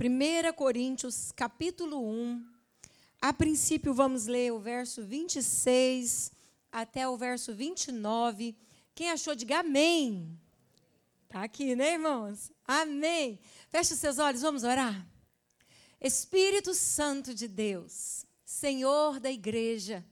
1 Coríntios, capítulo 1. A princípio, vamos ler o verso 26 até o verso 29. Quem achou, diga amém. Está aqui, né, irmãos? Amém. Feche seus olhos, vamos orar. Espírito Santo de Deus, Senhor da igreja,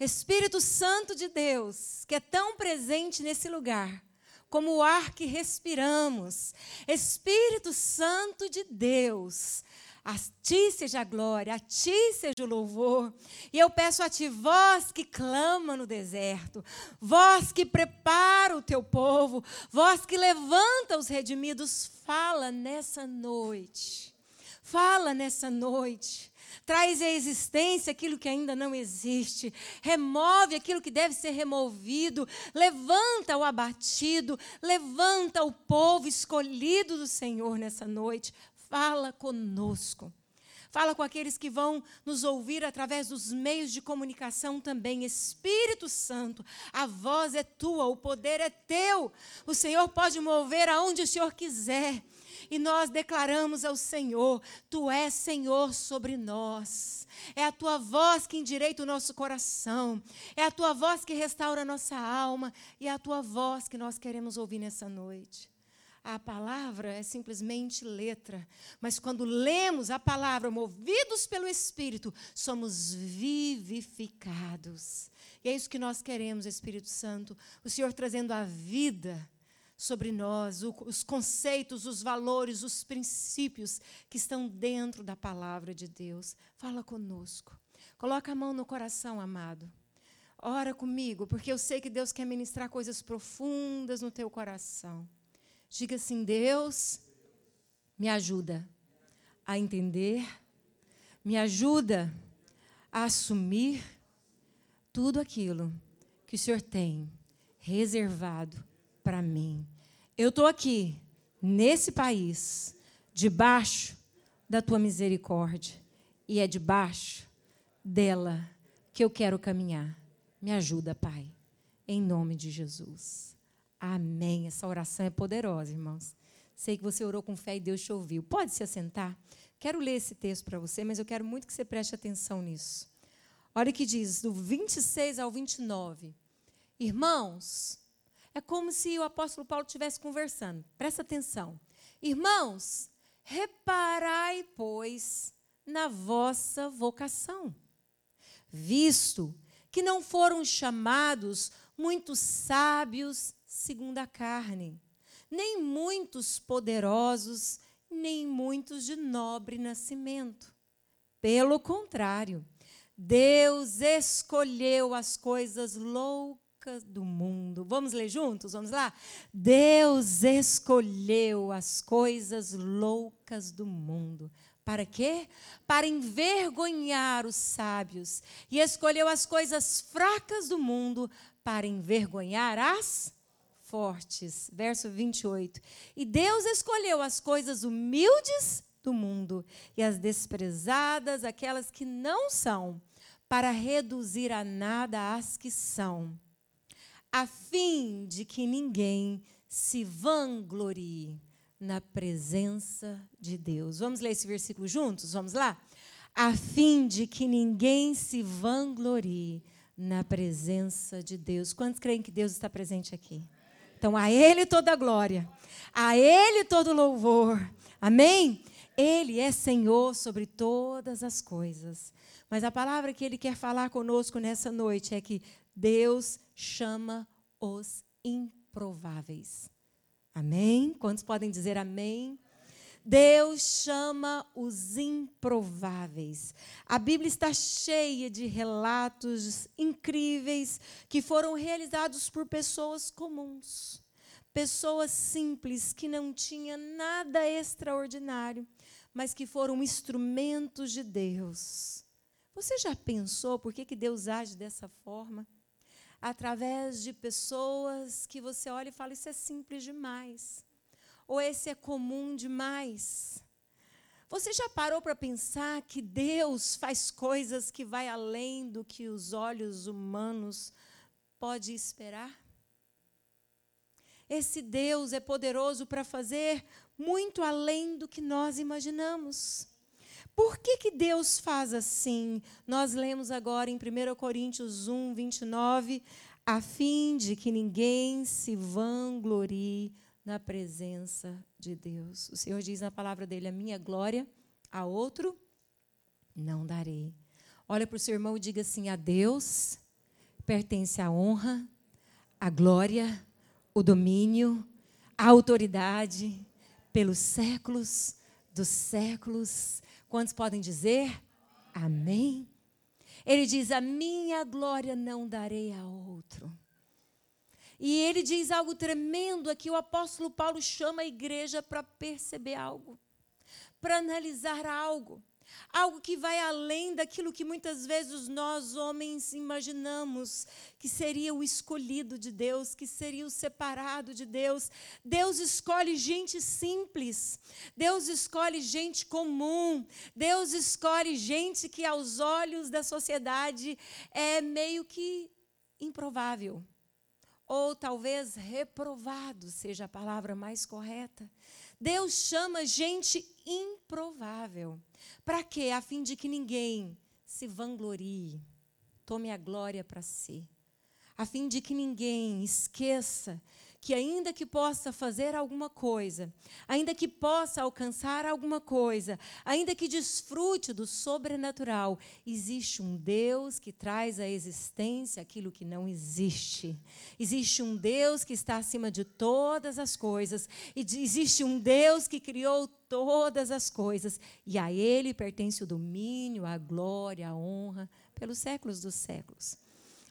Espírito Santo de Deus, que é tão presente nesse lugar, como o ar que respiramos. Espírito Santo de Deus, a ti seja a glória, a ti seja o louvor. E eu peço a ti, vós que clama no deserto, vós que prepara o teu povo, vós que levanta os redimidos, fala nessa noite. Fala nessa noite. Traz à existência aquilo que ainda não existe. Remove aquilo que deve ser removido. Levanta o abatido. Levanta o povo escolhido do Senhor nessa noite. Fala conosco. Fala com aqueles que vão nos ouvir através dos meios de comunicação também. Espírito Santo, a voz é tua, o poder é teu. O Senhor pode mover aonde o Senhor quiser e nós declaramos ao Senhor: Tu és Senhor sobre nós. É a tua voz que endireita o nosso coração, é a tua voz que restaura a nossa alma e é a tua voz que nós queremos ouvir nessa noite. A palavra é simplesmente letra, mas quando lemos a palavra, movidos pelo Espírito, somos vivificados. E é isso que nós queremos, Espírito Santo, o Senhor trazendo a vida sobre nós, os conceitos, os valores, os princípios que estão dentro da palavra de Deus. Fala conosco. Coloca a mão no coração, amado. Ora comigo, porque eu sei que Deus quer ministrar coisas profundas no teu coração. Diga assim: Deus, me ajuda a entender, me ajuda a assumir tudo aquilo que o Senhor tem reservado para mim. Eu estou aqui, nesse país, debaixo da tua misericórdia, e é debaixo dela que eu quero caminhar. Me ajuda, Pai, em nome de Jesus. Amém. Essa oração é poderosa, irmãos. Sei que você orou com fé e Deus te ouviu. Pode se assentar? Quero ler esse texto para você, mas eu quero muito que você preste atenção nisso. Olha o que diz, do 26 ao 29. Irmãos, é como se o apóstolo Paulo estivesse conversando. Presta atenção. Irmãos, reparai, pois, na vossa vocação, visto que não foram chamados muitos sábios segundo a carne, nem muitos poderosos, nem muitos de nobre nascimento. Pelo contrário, Deus escolheu as coisas loucas do mundo. Vamos ler juntos? Vamos lá? Deus escolheu as coisas loucas do mundo. Para quê? Para envergonhar os sábios. E escolheu as coisas fracas do mundo para envergonhar as fortes. Verso 28. E Deus escolheu as coisas humildes do mundo e as desprezadas, aquelas que não são, para reduzir a nada as que são a fim de que ninguém se vanglorie na presença de Deus. Vamos ler esse versículo juntos? Vamos lá? A fim de que ninguém se vanglorie na presença de Deus. Quantos creem que Deus está presente aqui? Então, a Ele toda a glória, a Ele todo louvor. Amém? Ele é Senhor sobre todas as coisas. Mas a palavra que Ele quer falar conosco nessa noite é que Deus chama os improváveis. Amém? Quantos podem dizer amém? Deus chama os improváveis. A Bíblia está cheia de relatos incríveis que foram realizados por pessoas comuns, pessoas simples que não tinham nada extraordinário, mas que foram instrumentos de Deus. Você já pensou por que, que Deus age dessa forma? Através de pessoas que você olha e fala: Isso é simples demais. Ou esse é comum demais. Você já parou para pensar que Deus faz coisas que vai além do que os olhos humanos podem esperar? Esse Deus é poderoso para fazer muito além do que nós imaginamos. Por que, que Deus faz assim? Nós lemos agora em 1 Coríntios 1, 29, a fim de que ninguém se vanglorie na presença de Deus. O Senhor diz na palavra dele: a minha glória a outro não darei. Olha para o seu irmão e diga assim: a Deus pertence a honra, a glória, o domínio, a autoridade pelos séculos dos séculos. Quantos podem dizer? Amém. Ele diz: A minha glória não darei a outro. E ele diz algo tremendo aqui. O apóstolo Paulo chama a igreja para perceber algo, para analisar algo algo que vai além daquilo que muitas vezes nós homens imaginamos que seria o escolhido de Deus, que seria o separado de Deus. Deus escolhe gente simples, Deus escolhe gente comum, Deus escolhe gente que aos olhos da sociedade é meio que improvável. Ou talvez reprovado seja a palavra mais correta. Deus chama gente improvável. Para quê? A fim de que ninguém se vanglorie, tome a glória para si. A fim de que ninguém esqueça que, ainda que possa fazer alguma coisa, ainda que possa alcançar alguma coisa, ainda que desfrute do sobrenatural, existe um Deus que traz à existência aquilo que não existe. Existe um Deus que está acima de todas as coisas. E existe um Deus que criou todas as coisas. E a Ele pertence o domínio, a glória, a honra, pelos séculos dos séculos.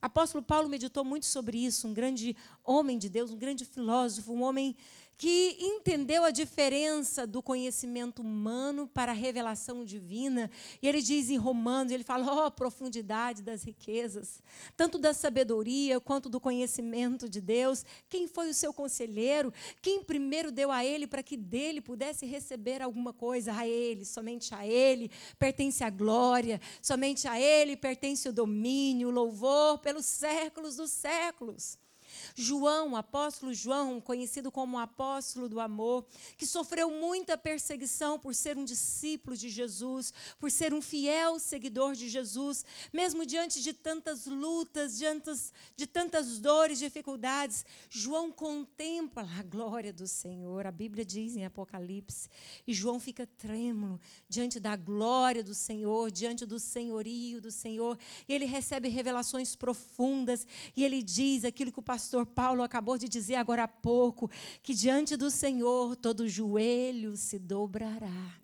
Apóstolo Paulo meditou muito sobre isso, um grande homem de Deus, um grande filósofo, um homem que entendeu a diferença do conhecimento humano para a revelação divina. E ele diz em Romanos, ele fala, ó, oh, profundidade das riquezas, tanto da sabedoria quanto do conhecimento de Deus. Quem foi o seu conselheiro? Quem primeiro deu a ele para que dele pudesse receber alguma coisa? A ele, somente a ele pertence a glória, somente a ele pertence o domínio, o louvor pelos séculos dos séculos. João, apóstolo João, conhecido como apóstolo do amor, que sofreu muita perseguição por ser um discípulo de Jesus, por ser um fiel seguidor de Jesus, mesmo diante de tantas lutas, diante de tantas dores, dificuldades, João contempla a glória do Senhor. A Bíblia diz em Apocalipse, e João fica trêmulo diante da glória do Senhor, diante do senhorio do Senhor, e ele recebe revelações profundas, e ele diz aquilo que o pastor pastor Paulo acabou de dizer agora há pouco, que diante do Senhor todo joelho se dobrará.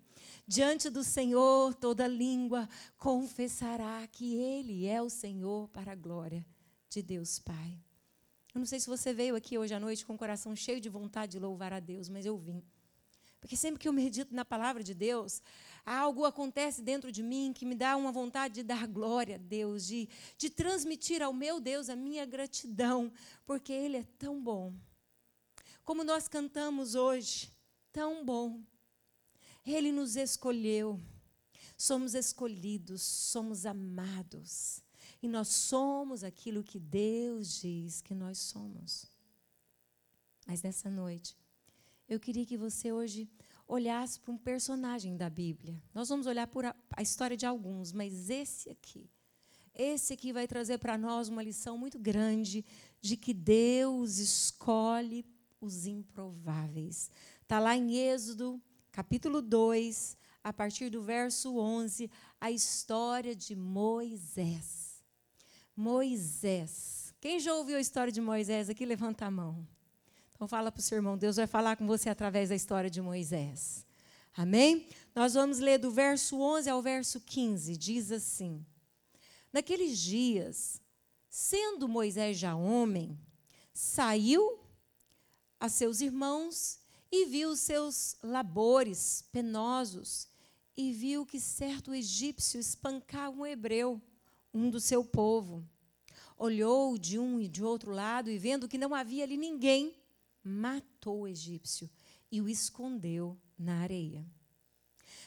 Diante do Senhor toda língua confessará que Ele é o Senhor para a glória de Deus Pai. Eu não sei se você veio aqui hoje à noite com o coração cheio de vontade de louvar a Deus, mas eu vim. Porque sempre que eu medito na palavra de Deus, algo acontece dentro de mim que me dá uma vontade de dar glória a Deus, de, de transmitir ao meu Deus a minha gratidão, porque Ele é tão bom. Como nós cantamos hoje, tão bom. Ele nos escolheu, somos escolhidos, somos amados, e nós somos aquilo que Deus diz que nós somos. Mas nessa noite, eu queria que você hoje olhasse para um personagem da Bíblia. Nós vamos olhar por a, a história de alguns, mas esse aqui, esse aqui vai trazer para nós uma lição muito grande de que Deus escolhe os improváveis. Está lá em Êxodo, capítulo 2, a partir do verso 11, a história de Moisés. Moisés. Quem já ouviu a história de Moisés aqui, levanta a mão. Então fala para o seu irmão, Deus vai falar com você através da história de Moisés. Amém? Nós vamos ler do verso 11 ao verso 15. Diz assim: Naqueles dias, sendo Moisés já homem, saiu a seus irmãos e viu os seus labores penosos e viu que certo egípcio espancava um hebreu, um do seu povo. Olhou de um e de outro lado e vendo que não havia ali ninguém, matou o egípcio e o escondeu na areia.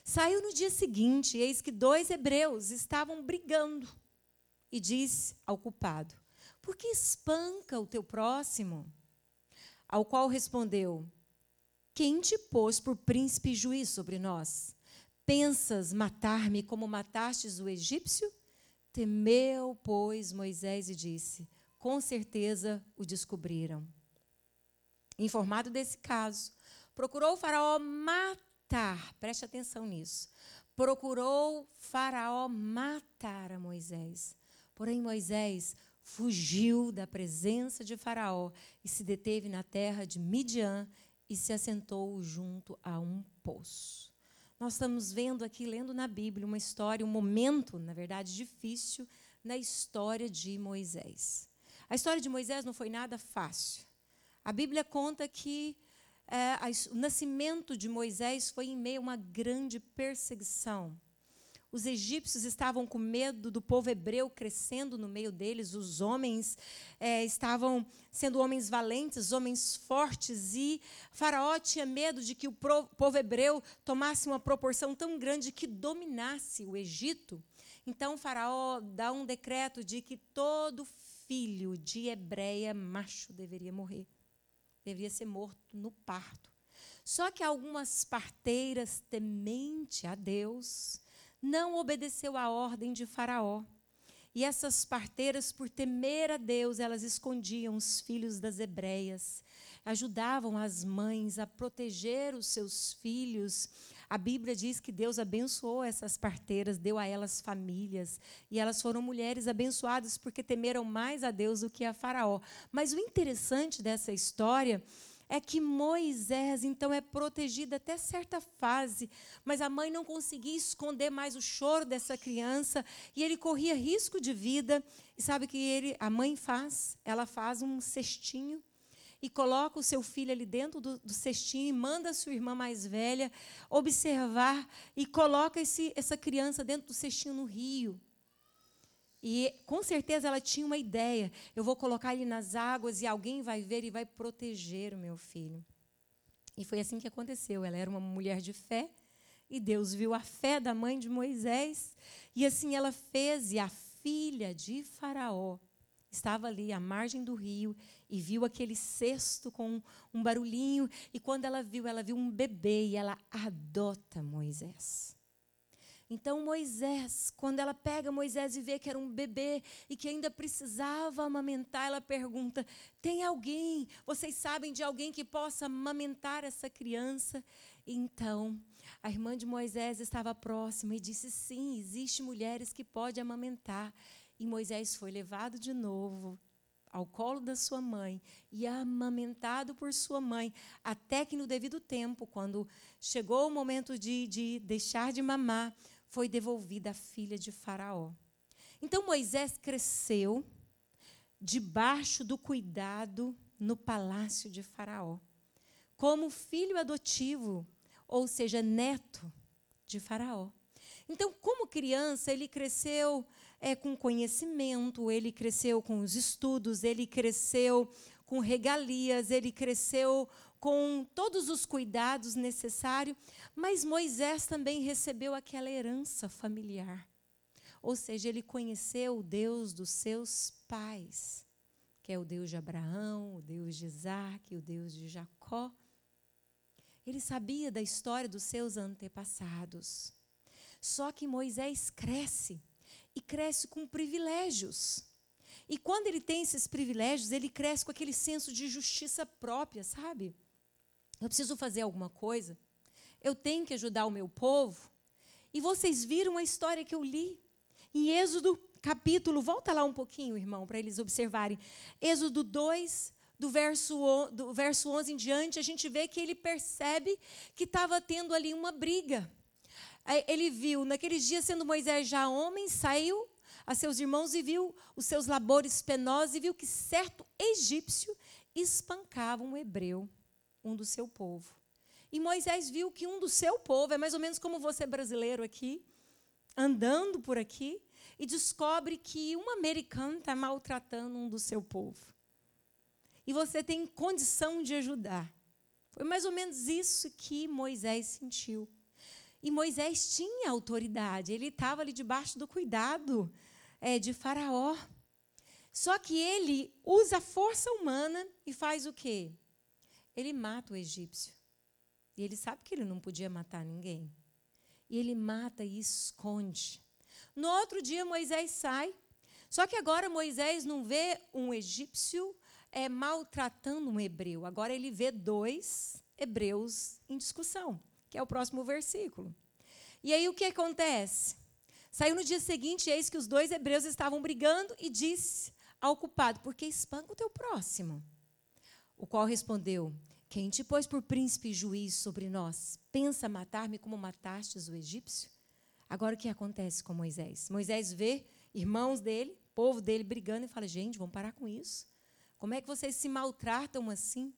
Saiu no dia seguinte, eis que dois hebreus estavam brigando. E disse ao culpado: Por que espanca o teu próximo? Ao qual respondeu: Quem te pôs por príncipe e juiz sobre nós? Pensas matar-me como matastes o egípcio? Temeu, pois, Moisés e disse: Com certeza o descobriram. Informado desse caso, procurou o Faraó matar, preste atenção nisso. Procurou Faraó matar a Moisés. Porém, Moisés fugiu da presença de Faraó e se deteve na terra de Midian e se assentou junto a um poço. Nós estamos vendo aqui, lendo na Bíblia, uma história, um momento, na verdade, difícil na história de Moisés. A história de Moisés não foi nada fácil. A Bíblia conta que é, o nascimento de Moisés foi em meio a uma grande perseguição. Os egípcios estavam com medo do povo hebreu crescendo no meio deles, os homens é, estavam sendo homens valentes, homens fortes, e Faraó tinha medo de que o povo hebreu tomasse uma proporção tão grande que dominasse o Egito. Então, Faraó dá um decreto de que todo filho de hebreia macho deveria morrer, deveria ser morto no parto. Só que algumas parteiras, temente a Deus, não obedeceu à ordem de Faraó. E essas parteiras, por temer a Deus, elas escondiam os filhos das hebreias, ajudavam as mães a proteger os seus filhos. A Bíblia diz que Deus abençoou essas parteiras, deu a elas famílias, e elas foram mulheres abençoadas porque temeram mais a Deus do que a Faraó. Mas o interessante dessa história é que Moisés, então, é protegido até certa fase, mas a mãe não conseguia esconder mais o choro dessa criança e ele corria risco de vida. E sabe o que ele, a mãe faz? Ela faz um cestinho e coloca o seu filho ali dentro do, do cestinho e manda a sua irmã mais velha observar e coloca esse, essa criança dentro do cestinho no rio. E com certeza ela tinha uma ideia. Eu vou colocar ele nas águas e alguém vai ver e vai proteger o meu filho. E foi assim que aconteceu. Ela era uma mulher de fé e Deus viu a fé da mãe de Moisés e assim ela fez. E a filha de Faraó estava ali à margem do rio e viu aquele cesto com um barulhinho. E quando ela viu, ela viu um bebê e ela adota Moisés. Então Moisés, quando ela pega Moisés e vê que era um bebê e que ainda precisava amamentar, ela pergunta: tem alguém? Vocês sabem de alguém que possa amamentar essa criança? Então, a irmã de Moisés estava próxima e disse: sim, existe mulheres que podem amamentar. E Moisés foi levado de novo ao colo da sua mãe e amamentado por sua mãe, até que no devido tempo, quando chegou o momento de, de deixar de mamar, foi devolvida a filha de Faraó. Então Moisés cresceu debaixo do cuidado no palácio de Faraó, como filho adotivo, ou seja, neto de Faraó. Então, como criança, ele cresceu é, com conhecimento, ele cresceu com os estudos, ele cresceu com regalias, ele cresceu com todos os cuidados necessários, mas Moisés também recebeu aquela herança familiar. Ou seja, ele conheceu o Deus dos seus pais, que é o Deus de Abraão, o Deus de Isaac, o Deus de Jacó. Ele sabia da história dos seus antepassados. Só que Moisés cresce, e cresce com privilégios. E quando ele tem esses privilégios, ele cresce com aquele senso de justiça própria, sabe? eu preciso fazer alguma coisa, eu tenho que ajudar o meu povo. E vocês viram a história que eu li em Êxodo capítulo, volta lá um pouquinho, irmão, para eles observarem. Êxodo 2, do verso, do verso 11 em diante, a gente vê que ele percebe que estava tendo ali uma briga. Ele viu, naqueles dias, sendo Moisés já homem, saiu a seus irmãos e viu os seus labores penosos e viu que certo egípcio espancava um hebreu um do seu povo. E Moisés viu que um do seu povo, é mais ou menos como você brasileiro aqui, andando por aqui, e descobre que um americano está maltratando um do seu povo. E você tem condição de ajudar. Foi mais ou menos isso que Moisés sentiu. E Moisés tinha autoridade, ele estava ali debaixo do cuidado é, de Faraó. Só que ele usa a força humana e faz o quê? ele mata o egípcio. E ele sabe que ele não podia matar ninguém. E ele mata e esconde. No outro dia, Moisés sai. Só que agora Moisés não vê um egípcio é, maltratando um hebreu. Agora ele vê dois hebreus em discussão, que é o próximo versículo. E aí o que acontece? Saiu no dia seguinte, eis que os dois hebreus estavam brigando e disse ao culpado: Por que espanca o teu próximo? O qual respondeu: Quem te pôs por príncipe e juiz sobre nós? Pensa matar-me como matastes o egípcio? Agora o que acontece com Moisés? Moisés vê irmãos dele, povo dele brigando e fala: Gente, vamos parar com isso. Como é que vocês se maltratam assim?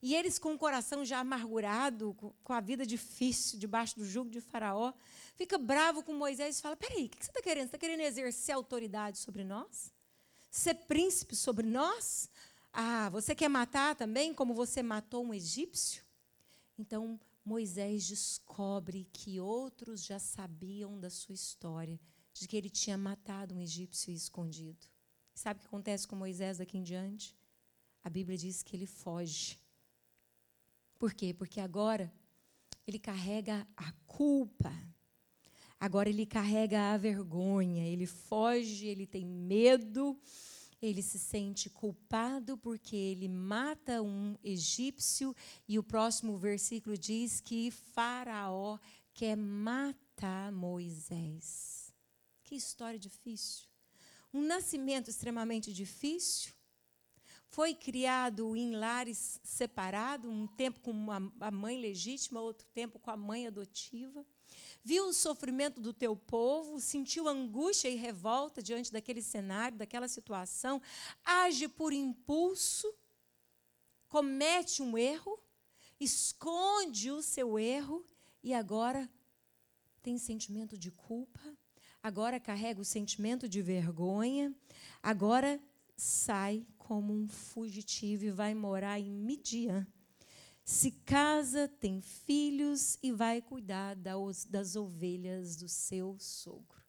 E eles, com o coração já amargurado, com a vida difícil, debaixo do jugo de Faraó, fica bravo com Moisés e fala: Peraí, o que você está querendo? Você está querendo exercer autoridade sobre nós? Ser príncipe sobre nós? Ah, você quer matar também, como você matou um egípcio? Então, Moisés descobre que outros já sabiam da sua história, de que ele tinha matado um egípcio escondido. Sabe o que acontece com Moisés daqui em diante? A Bíblia diz que ele foge. Por quê? Porque agora ele carrega a culpa. Agora ele carrega a vergonha, ele foge, ele tem medo, ele se sente culpado porque ele mata um egípcio e o próximo versículo diz que Faraó quer matar Moisés. Que história difícil. Um nascimento extremamente difícil, foi criado em lares separados, um tempo com a mãe legítima, outro tempo com a mãe adotiva. Viu o sofrimento do teu povo, sentiu angústia e revolta diante daquele cenário, daquela situação, age por impulso, comete um erro, esconde o seu erro e agora tem sentimento de culpa, agora carrega o sentimento de vergonha, agora sai como um fugitivo e vai morar em Midian. Se casa, tem filhos e vai cuidar das ovelhas do seu sogro.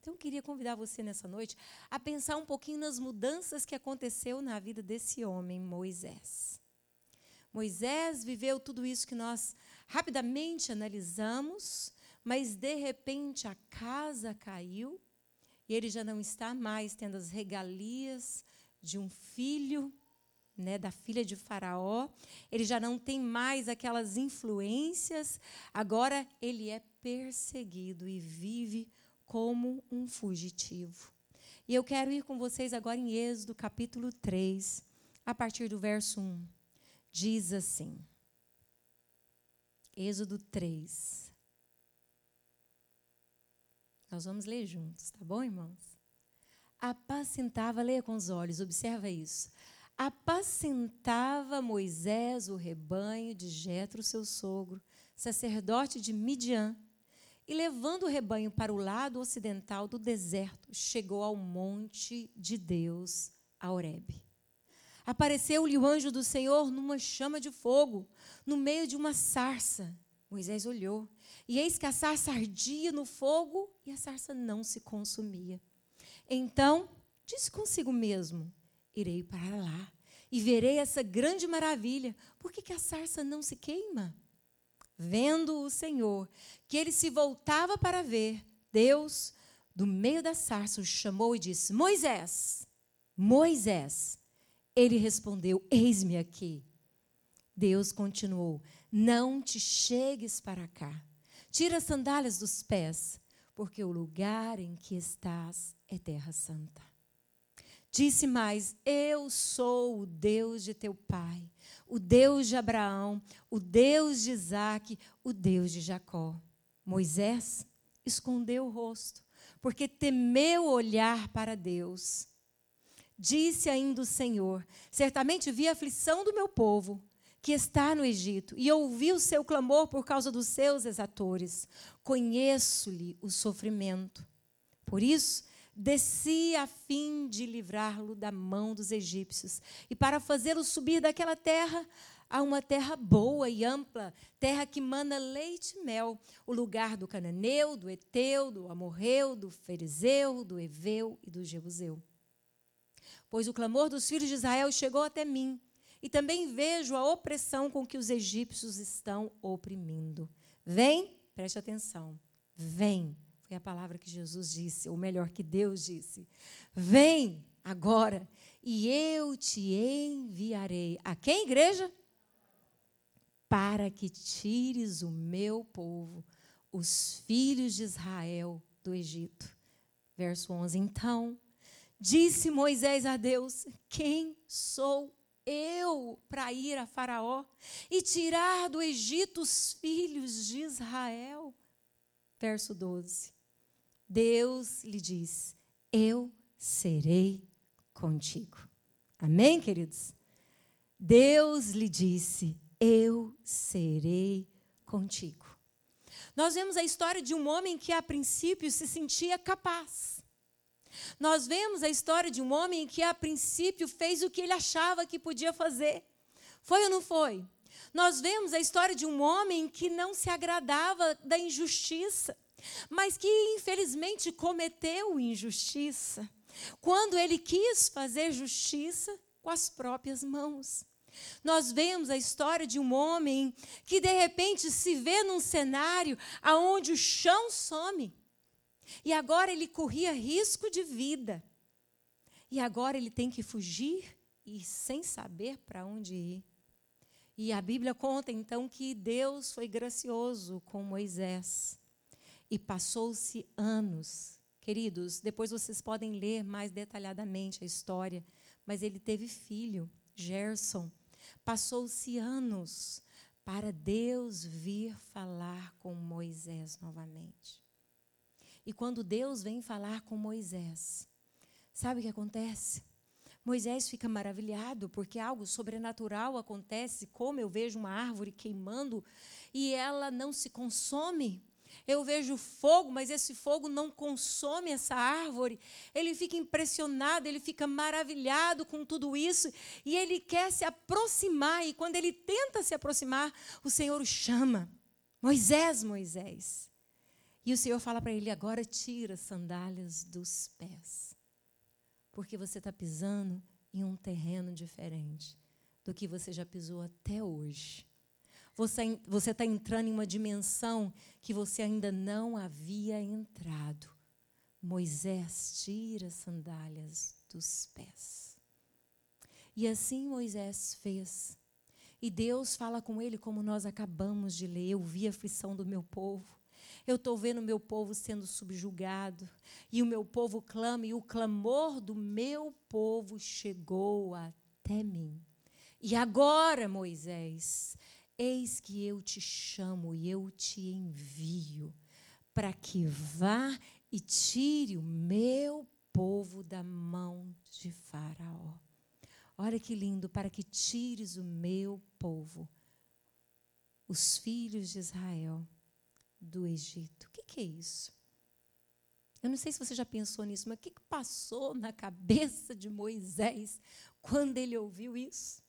Então, eu queria convidar você nessa noite a pensar um pouquinho nas mudanças que aconteceu na vida desse homem, Moisés. Moisés viveu tudo isso que nós rapidamente analisamos, mas de repente a casa caiu e ele já não está mais tendo as regalias de um filho, né, da filha de Faraó. Ele já não tem mais aquelas influências. Agora ele é perseguido e vive como um fugitivo. E eu quero ir com vocês agora em Êxodo capítulo 3, a partir do verso 1. Diz assim: Êxodo 3. Nós vamos ler juntos, tá bom, irmãos? Apacentava, leia com os olhos, observa isso. Apacentava Moisés o rebanho de Jetro, seu sogro, sacerdote de Midian, e levando o rebanho para o lado ocidental do deserto, chegou ao monte de Deus, a Horebe. Apareceu-lhe o anjo do Senhor numa chama de fogo, no meio de uma sarça. Moisés olhou, e eis que a sarça ardia no fogo e a sarça não se consumia. Então, disse consigo mesmo: Irei para lá e verei essa grande maravilha. Por que, que a sarça não se queima? Vendo o Senhor que ele se voltava para ver, Deus, do meio da sarça, o chamou e disse: Moisés, Moisés. Ele respondeu: Eis-me aqui. Deus continuou: Não te chegues para cá. Tira as sandálias dos pés, porque o lugar em que estás é terra santa. Disse mais: Eu sou o Deus de teu pai, o Deus de Abraão, o Deus de Isaac, o Deus de Jacó. Moisés escondeu o rosto, porque temeu olhar para Deus. Disse ainda o Senhor: Certamente vi a aflição do meu povo, que está no Egito, e ouvi o seu clamor por causa dos seus exatores. Conheço-lhe o sofrimento. Por isso, desci a fim de livrá-lo da mão dos egípcios e para fazê-lo subir daquela terra a uma terra boa e ampla, terra que mana leite e mel, o lugar do cananeu, do eteu, do amorreu, do ferizeu, do eveu e do jebuseu. Pois o clamor dos filhos de Israel chegou até mim, e também vejo a opressão com que os egípcios estão oprimindo. Vem, preste atenção. Vem. Foi a palavra que Jesus disse, ou melhor, que Deus disse. Vem agora e eu te enviarei. A quem, igreja? Para que tires o meu povo, os filhos de Israel, do Egito. Verso 11. Então, disse Moisés a Deus: Quem sou eu para ir a Faraó e tirar do Egito os filhos de Israel? Verso 12. Deus lhe diz: Eu serei contigo. Amém, queridos? Deus lhe disse: Eu serei contigo. Nós vemos a história de um homem que a princípio se sentia capaz nós vemos a história de um homem que, a princípio, fez o que ele achava que podia fazer. Foi ou não foi? Nós vemos a história de um homem que não se agradava da injustiça, mas que, infelizmente, cometeu injustiça quando ele quis fazer justiça com as próprias mãos. Nós vemos a história de um homem que de repente se vê num cenário aonde o chão some. E agora ele corria risco de vida. E agora ele tem que fugir e sem saber para onde ir. E a Bíblia conta então que Deus foi gracioso com Moisés. E passou-se anos. Queridos, depois vocês podem ler mais detalhadamente a história. Mas ele teve filho, Gerson. Passou-se anos para Deus vir falar com Moisés novamente. E quando Deus vem falar com Moisés, sabe o que acontece? Moisés fica maravilhado porque algo sobrenatural acontece, como eu vejo uma árvore queimando e ela não se consome. Eu vejo fogo, mas esse fogo não consome essa árvore. Ele fica impressionado, ele fica maravilhado com tudo isso e ele quer se aproximar. E quando ele tenta se aproximar, o Senhor o chama: Moisés, Moisés. E o Senhor fala para ele: agora tira as sandálias dos pés, porque você está pisando em um terreno diferente do que você já pisou até hoje. Você está entrando em uma dimensão que você ainda não havia entrado. Moisés tira as sandálias dos pés. E assim Moisés fez. E Deus fala com ele como nós acabamos de ler. Eu vi a aflição do meu povo. Eu estou vendo o meu povo sendo subjugado, e o meu povo clama, e o clamor do meu povo chegou até mim. E agora, Moisés, eis que eu te chamo e eu te envio, para que vá e tire o meu povo da mão de Faraó. Olha que lindo, para que tires o meu povo, os filhos de Israel do Egito. O que, que é isso? Eu não sei se você já pensou nisso, mas o que, que passou na cabeça de Moisés quando ele ouviu isso?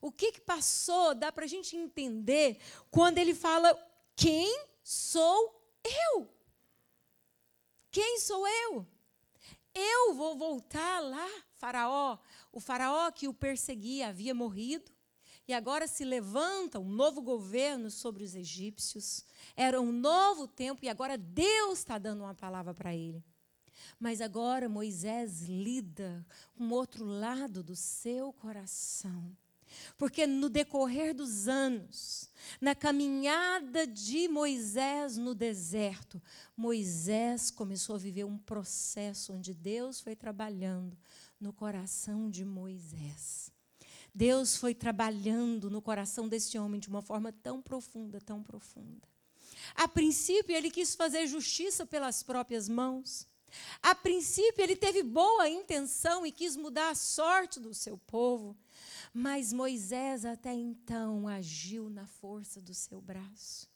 O que, que passou, dá para a gente entender, quando ele fala: Quem sou eu? Quem sou eu? Eu vou voltar lá, Faraó. O Faraó que o perseguia havia morrido. E agora se levanta um novo governo sobre os egípcios. Era um novo tempo e agora Deus está dando uma palavra para ele. Mas agora Moisés lida com outro lado do seu coração. Porque no decorrer dos anos, na caminhada de Moisés no deserto, Moisés começou a viver um processo onde Deus foi trabalhando no coração de Moisés. Deus foi trabalhando no coração desse homem de uma forma tão profunda, tão profunda. A princípio, ele quis fazer justiça pelas próprias mãos. A princípio, ele teve boa intenção e quis mudar a sorte do seu povo. Mas Moisés, até então, agiu na força do seu braço.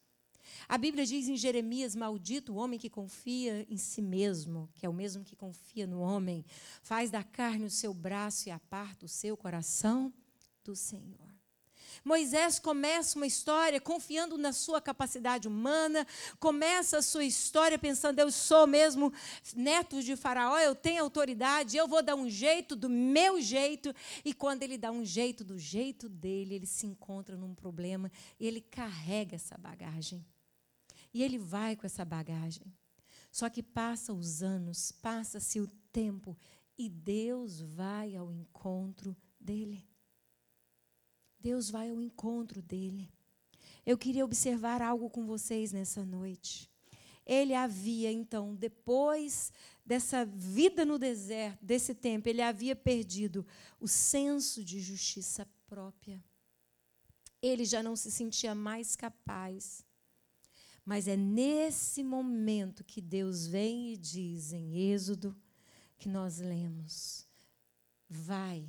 A Bíblia diz em Jeremias: Maldito o homem que confia em si mesmo, que é o mesmo que confia no homem, faz da carne o seu braço e aparta o seu coração do Senhor. Moisés começa uma história confiando na sua capacidade humana, começa a sua história pensando: eu sou mesmo neto de Faraó, eu tenho autoridade, eu vou dar um jeito do meu jeito. E quando ele dá um jeito do jeito dele, ele se encontra num problema ele carrega essa bagagem. E ele vai com essa bagagem. Só que passa os anos, passa-se o tempo e Deus vai ao encontro dele. Deus vai ao encontro dele. Eu queria observar algo com vocês nessa noite. Ele havia, então, depois dessa vida no deserto, desse tempo, ele havia perdido o senso de justiça própria. Ele já não se sentia mais capaz. Mas é nesse momento que Deus vem e diz em Êxodo que nós lemos: Vai,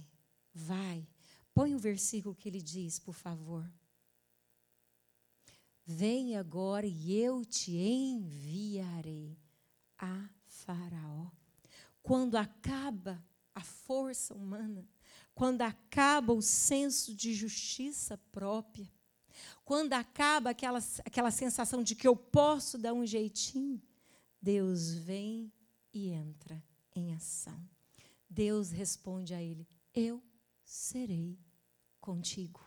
vai, Põe o versículo que ele diz, por favor. Vem agora e eu te enviarei a Faraó. Quando acaba a força humana, quando acaba o senso de justiça própria, quando acaba aquela, aquela sensação de que eu posso dar um jeitinho, Deus vem e entra em ação. Deus responde a ele: Eu serei contigo.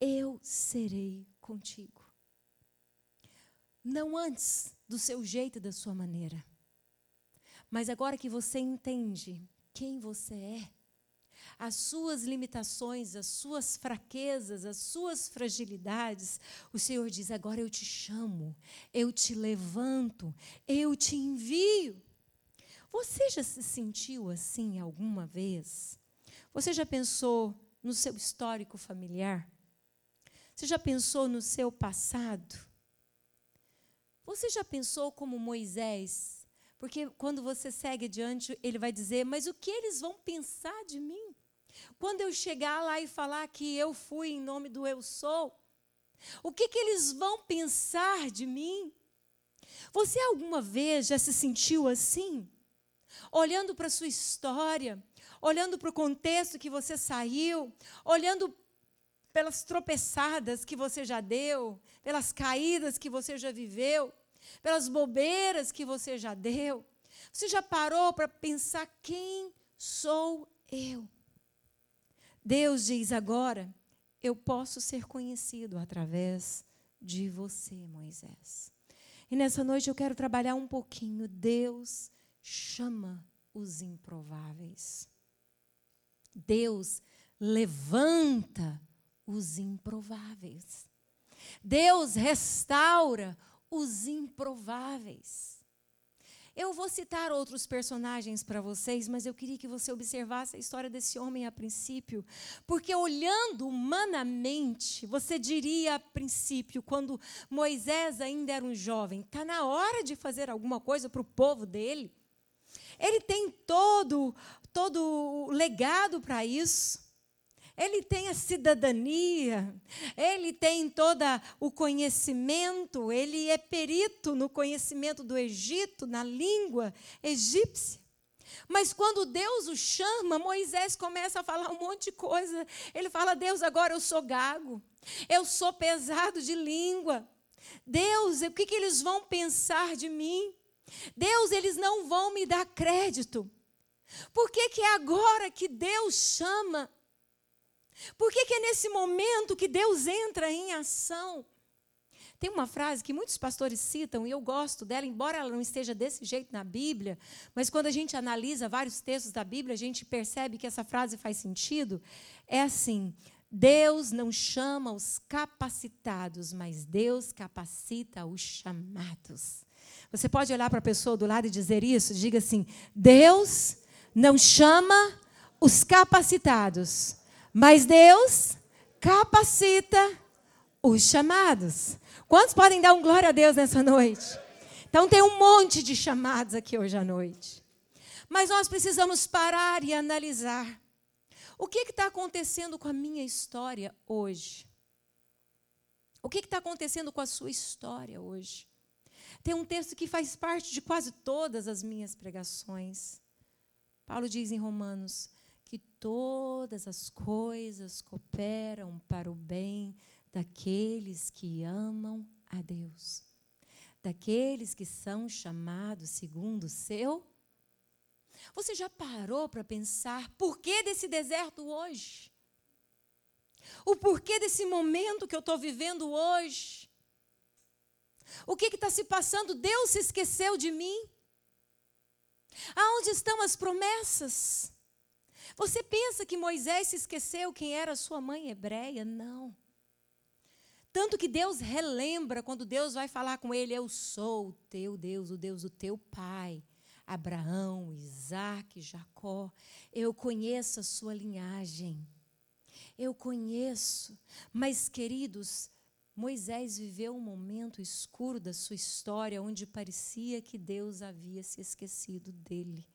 Eu serei contigo. Não antes do seu jeito e da sua maneira. Mas agora que você entende quem você é, as suas limitações, as suas fraquezas, as suas fragilidades, o Senhor diz: agora eu te chamo, eu te levanto, eu te envio. Você já se sentiu assim alguma vez? Você já pensou no seu histórico familiar? Você já pensou no seu passado? Você já pensou como Moisés? Porque quando você segue adiante, ele vai dizer: Mas o que eles vão pensar de mim? Quando eu chegar lá e falar que eu fui em nome do eu sou, o que, que eles vão pensar de mim? Você alguma vez já se sentiu assim? Olhando para a sua história, olhando para o contexto que você saiu, olhando pelas tropeçadas que você já deu, pelas caídas que você já viveu, pelas bobeiras que você já deu. Você já parou para pensar quem sou eu? Deus diz agora: eu posso ser conhecido através de você, Moisés. E nessa noite eu quero trabalhar um pouquinho. Deus chama os improváveis. Deus levanta os improváveis. Deus restaura os improváveis. Eu vou citar outros personagens para vocês, mas eu queria que você observasse a história desse homem a princípio, porque olhando humanamente, você diria a princípio, quando Moisés ainda era um jovem, está na hora de fazer alguma coisa para o povo dele. Ele tem todo todo o legado para isso. Ele tem a cidadania, ele tem todo o conhecimento, ele é perito no conhecimento do Egito, na língua egípcia. Mas quando Deus o chama, Moisés começa a falar um monte de coisa. Ele fala: Deus, agora eu sou gago, eu sou pesado de língua. Deus, o que, que eles vão pensar de mim? Deus, eles não vão me dar crédito. Por que, que é agora que Deus chama? Por que, que é nesse momento que Deus entra em ação? Tem uma frase que muitos pastores citam, e eu gosto dela, embora ela não esteja desse jeito na Bíblia, mas quando a gente analisa vários textos da Bíblia, a gente percebe que essa frase faz sentido. É assim: Deus não chama os capacitados, mas Deus capacita os chamados. Você pode olhar para a pessoa do lado e dizer isso? Diga assim: Deus não chama os capacitados, mas Deus capacita os chamados. Quantos podem dar um glória a Deus nessa noite? Então tem um monte de chamados aqui hoje à noite. Mas nós precisamos parar e analisar. O que está acontecendo com a minha história hoje? O que está acontecendo com a sua história hoje? Tem um texto que faz parte de quase todas as minhas pregações. Paulo diz em Romanos que todas as coisas cooperam para o bem daqueles que amam a Deus, daqueles que são chamados segundo o seu. Você já parou para pensar por que desse deserto hoje? O porquê desse momento que eu estou vivendo hoje? O que está se passando? Deus se esqueceu de mim? Aonde estão as promessas? Você pensa que Moisés se esqueceu quem era sua mãe hebreia? Não. Tanto que Deus relembra quando Deus vai falar com ele: Eu sou o teu Deus, o Deus do teu pai. Abraão, Isaac, Jacó. Eu conheço a sua linhagem. Eu conheço. Mas, queridos, Moisés viveu um momento escuro da sua história onde parecia que Deus havia se esquecido dele.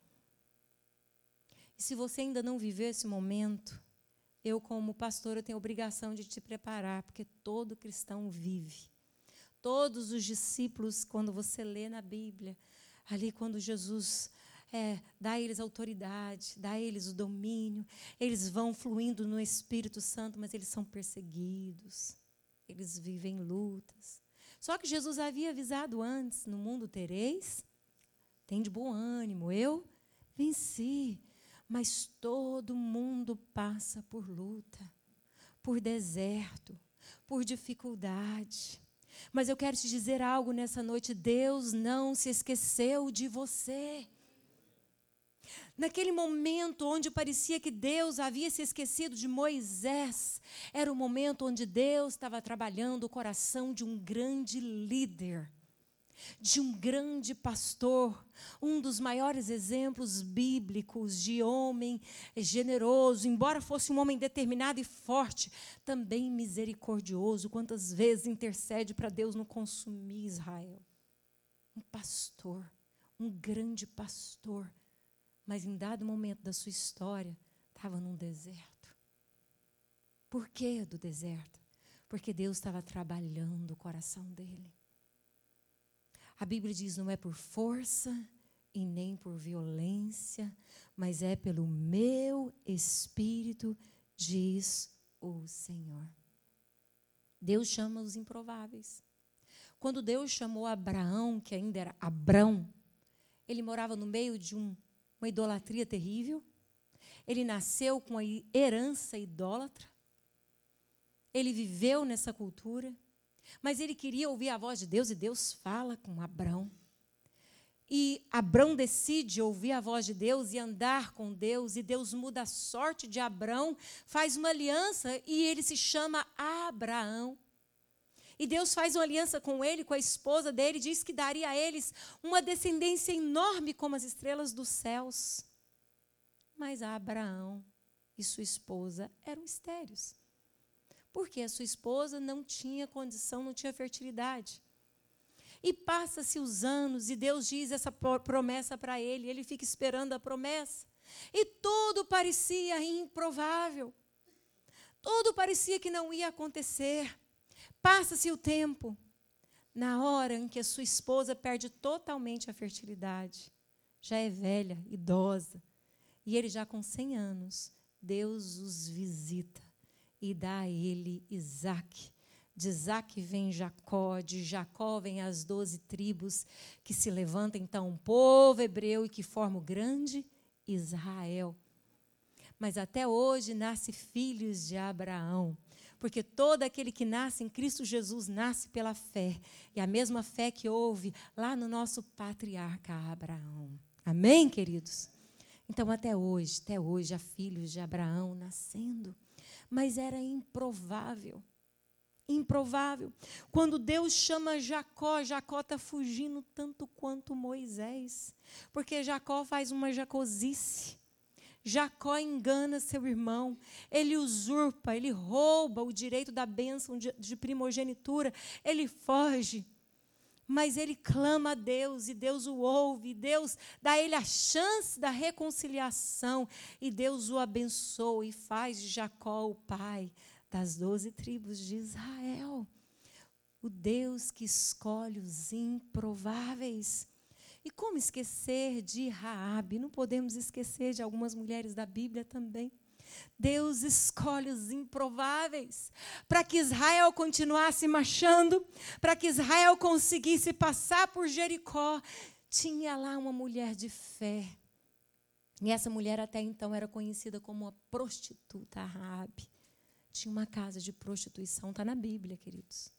E se você ainda não viveu esse momento, eu, como pastora, tenho a obrigação de te preparar, porque todo cristão vive. Todos os discípulos, quando você lê na Bíblia, ali quando Jesus é, dá a eles autoridade, dá a eles o domínio, eles vão fluindo no Espírito Santo, mas eles são perseguidos eles vivem lutas. Só que Jesus havia avisado antes: no mundo tereis, tem de bom ânimo, eu venci. Mas todo mundo passa por luta, por deserto, por dificuldade. Mas eu quero te dizer algo nessa noite: Deus não se esqueceu de você. Naquele momento onde parecia que Deus havia se esquecido de Moisés, era o momento onde Deus estava trabalhando o coração de um grande líder, de um grande pastor, um dos maiores exemplos bíblicos de homem generoso, embora fosse um homem determinado e forte, também misericordioso. Quantas vezes intercede para Deus não consumir Israel? Um pastor, um grande pastor mas em dado momento da sua história, estava num deserto. Por que do deserto? Porque Deus estava trabalhando o coração dele. A Bíblia diz: não é por força e nem por violência, mas é pelo meu espírito, diz o Senhor. Deus chama os improváveis. Quando Deus chamou Abraão, que ainda era Abrão, ele morava no meio de um uma idolatria terrível. Ele nasceu com a herança idólatra. Ele viveu nessa cultura. Mas ele queria ouvir a voz de Deus e Deus fala com Abrão. E Abrão decide ouvir a voz de Deus e andar com Deus, e Deus muda a sorte de Abrão, faz uma aliança e ele se chama Abraão. E Deus faz uma aliança com ele, com a esposa dele, diz que daria a eles uma descendência enorme como as estrelas dos céus. Mas Abraão e sua esposa eram estéreos. Porque a sua esposa não tinha condição, não tinha fertilidade. E passa-se os anos e Deus diz essa promessa para ele, ele fica esperando a promessa. E tudo parecia improvável. Tudo parecia que não ia acontecer. Passa-se o tempo. Na hora em que a sua esposa perde totalmente a fertilidade, já é velha, idosa, e ele já com 100 anos, Deus os visita e dá a ele Isaac. De Isaac vem Jacó, de Jacó vem as doze tribos que se levanta então um povo hebreu e que forma o grande Israel. Mas até hoje nasce filhos de Abraão porque todo aquele que nasce em Cristo Jesus nasce pela fé, e a mesma fé que houve lá no nosso patriarca Abraão. Amém, queridos? Então, até hoje, até hoje, há filhos de Abraão nascendo, mas era improvável. Improvável. Quando Deus chama Jacó, Jacó está fugindo tanto quanto Moisés, porque Jacó faz uma jacosice. Jacó engana seu irmão, ele usurpa, ele rouba o direito da bênção de, de primogenitura, ele foge. Mas ele clama a Deus e Deus o ouve, e Deus dá a ele a chance da reconciliação, e Deus o abençoa e faz de Jacó o pai das doze tribos de Israel. O Deus que escolhe os improváveis. E como esquecer de Raabe? Não podemos esquecer de algumas mulheres da Bíblia também. Deus escolhe os improváveis para que Israel continuasse marchando, para que Israel conseguisse passar por Jericó. Tinha lá uma mulher de fé. E essa mulher até então era conhecida como a prostituta Raabe. Tinha uma casa de prostituição, está na Bíblia, queridos.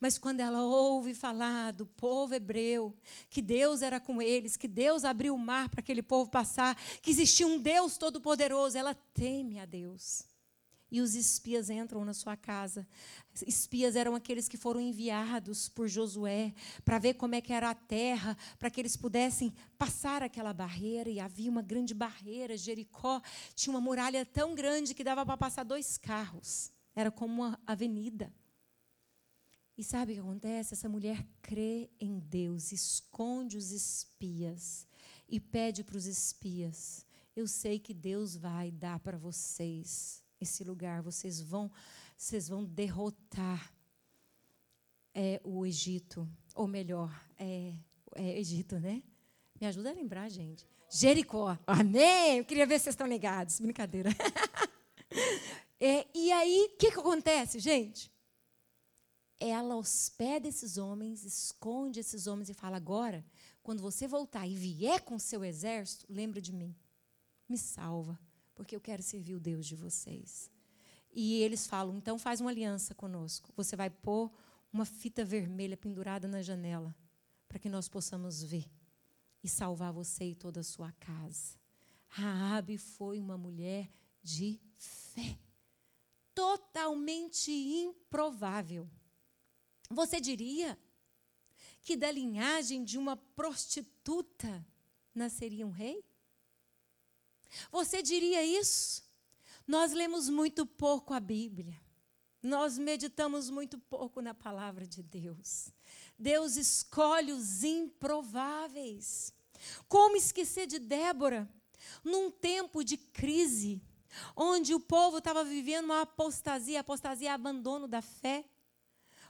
Mas quando ela ouve falar do povo hebreu, que Deus era com eles, que Deus abriu o mar para aquele povo passar, que existia um Deus todo-poderoso, ela teme a Deus. E os espias entram na sua casa. Espias eram aqueles que foram enviados por Josué para ver como é que era a terra, para que eles pudessem passar aquela barreira. E havia uma grande barreira. Jericó tinha uma muralha tão grande que dava para passar dois carros. Era como uma avenida. E sabe o que acontece? Essa mulher crê em Deus, esconde os espias e pede para os espias: Eu sei que Deus vai dar para vocês esse lugar, vocês vão, vocês vão derrotar é, o Egito, ou melhor, é, é Egito, né? Me ajuda a lembrar, gente. Jericó. Amém? Eu queria ver se vocês estão ligados. Brincadeira. é, e aí, o que, que acontece, gente? Ela hospeda esses homens, esconde esses homens e fala: agora, quando você voltar e vier com seu exército, lembra de mim. Me salva, porque eu quero servir o Deus de vocês. E eles falam: então faz uma aliança conosco. Você vai pôr uma fita vermelha pendurada na janela, para que nós possamos ver e salvar você e toda a sua casa. Raabe foi uma mulher de fé, totalmente improvável. Você diria que da linhagem de uma prostituta nasceria um rei? Você diria isso? Nós lemos muito pouco a Bíblia. Nós meditamos muito pouco na palavra de Deus. Deus escolhe os improváveis. Como esquecer de Débora? Num tempo de crise, onde o povo estava vivendo uma apostasia, apostasia é abandono da fé.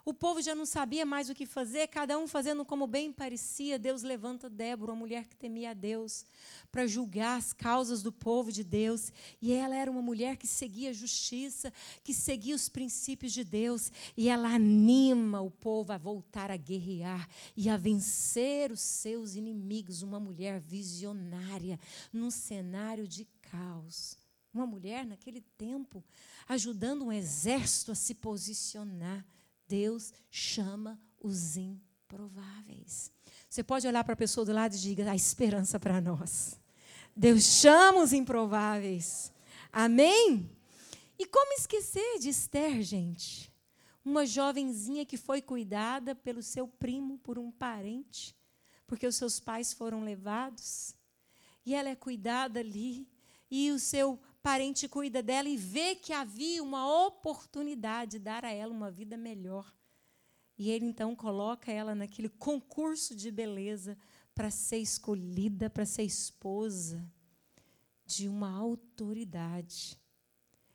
O povo já não sabia mais o que fazer, cada um fazendo como bem parecia. Deus levanta Débora, uma mulher que temia a Deus, para julgar as causas do povo de Deus. E ela era uma mulher que seguia a justiça, que seguia os princípios de Deus. E ela anima o povo a voltar a guerrear e a vencer os seus inimigos. Uma mulher visionária, num cenário de caos. Uma mulher, naquele tempo, ajudando um exército a se posicionar. Deus chama os improváveis. Você pode olhar para a pessoa do lado e diga: a esperança para nós. Deus chama os improváveis. Amém? E como esquecer de Esther, gente? Uma jovenzinha que foi cuidada pelo seu primo, por um parente, porque os seus pais foram levados. E ela é cuidada ali. E o seu parente cuida dela e vê que havia uma oportunidade de dar a ela uma vida melhor. E ele então coloca ela naquele concurso de beleza para ser escolhida, para ser esposa de uma autoridade.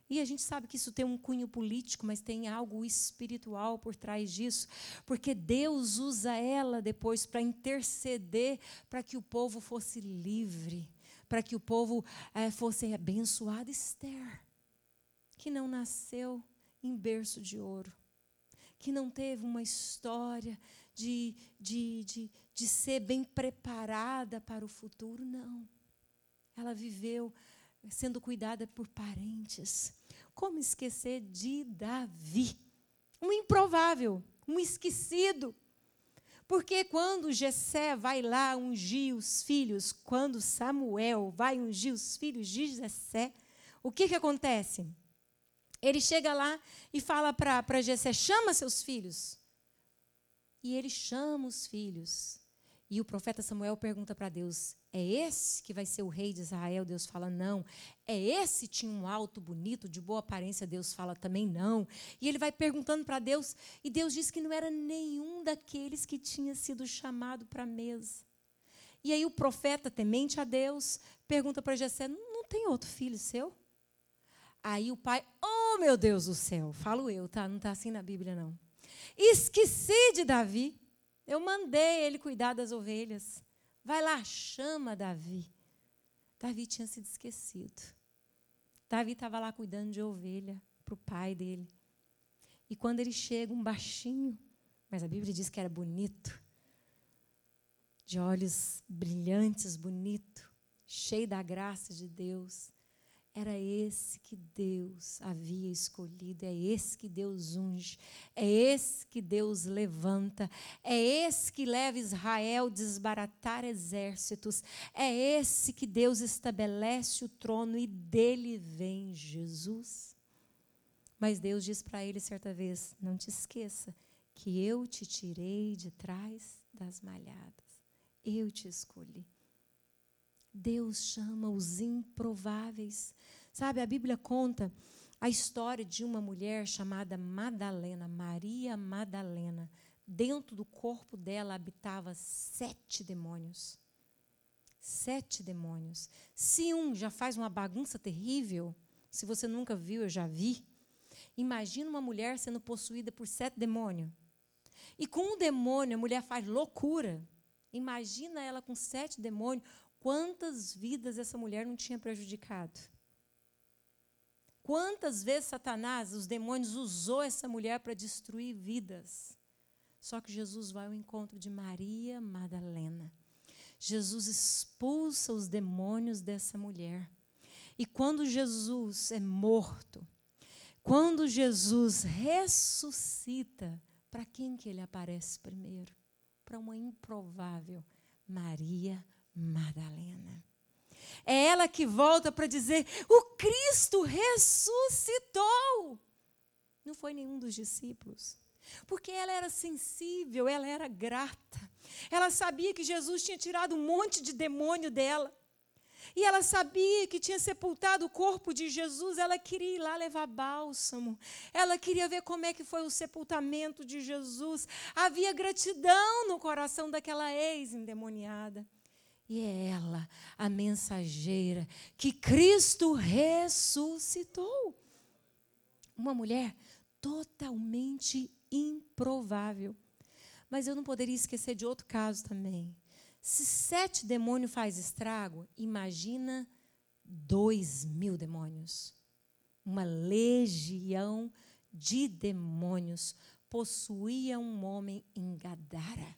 E a gente sabe que isso tem um cunho político, mas tem algo espiritual por trás disso, porque Deus usa ela depois para interceder para que o povo fosse livre para que o povo é, fosse abençoado. Esther, que não nasceu em berço de ouro, que não teve uma história de, de, de, de ser bem preparada para o futuro, não. Ela viveu sendo cuidada por parentes. Como esquecer de Davi? Um improvável, um esquecido porque quando Jessé vai lá ungir os filhos, quando Samuel vai ungir os filhos de Jessé, o que, que acontece? Ele chega lá e fala para Jessé, chama seus filhos. E ele chama os filhos. E o profeta Samuel pergunta para Deus: é esse que vai ser o rei de Israel? Deus fala: não. É esse tinha um alto bonito, de boa aparência? Deus fala também não. E ele vai perguntando para Deus, e Deus diz que não era nenhum daqueles que tinha sido chamado para a mesa. E aí o profeta, temente a Deus, pergunta para Jessé: não tem outro filho seu? Aí o pai, oh meu Deus do céu, falo eu, tá? Não está assim na Bíblia, não. Esqueci de Davi. Eu mandei ele cuidar das ovelhas. Vai lá, chama Davi. Davi tinha sido esquecido. Davi estava lá cuidando de ovelha para o pai dele. E quando ele chega, um baixinho, mas a Bíblia diz que era bonito, de olhos brilhantes, bonito, cheio da graça de Deus. Era esse que Deus havia escolhido, é esse que Deus unge, é esse que Deus levanta, é esse que leva Israel a desbaratar exércitos, é esse que Deus estabelece o trono e dele vem Jesus. Mas Deus diz para ele certa vez: Não te esqueça que eu te tirei de trás das malhadas, eu te escolhi. Deus chama os improváveis. Sabe, a Bíblia conta a história de uma mulher chamada Madalena, Maria Madalena. Dentro do corpo dela habitava sete demônios. Sete demônios. Se um já faz uma bagunça terrível, se você nunca viu, eu já vi. Imagina uma mulher sendo possuída por sete demônios. E com um demônio, a mulher faz loucura. Imagina ela com sete demônios, Quantas vidas essa mulher não tinha prejudicado? Quantas vezes Satanás, os demônios, usou essa mulher para destruir vidas? Só que Jesus vai ao encontro de Maria Madalena. Jesus expulsa os demônios dessa mulher. E quando Jesus é morto, quando Jesus ressuscita, para quem que ele aparece primeiro? Para uma improvável Maria Madalena. Madalena. É ela que volta para dizer: o Cristo ressuscitou. Não foi nenhum dos discípulos. Porque ela era sensível, ela era grata. Ela sabia que Jesus tinha tirado um monte de demônio dela. E ela sabia que tinha sepultado o corpo de Jesus, ela queria ir lá levar bálsamo. Ela queria ver como é que foi o sepultamento de Jesus. Havia gratidão no coração daquela ex-endemoniada. E é ela, a mensageira, que Cristo ressuscitou. Uma mulher totalmente improvável. Mas eu não poderia esquecer de outro caso também. Se sete demônios faz estrago, imagina dois mil demônios. Uma legião de demônios possuía um homem em Gadara.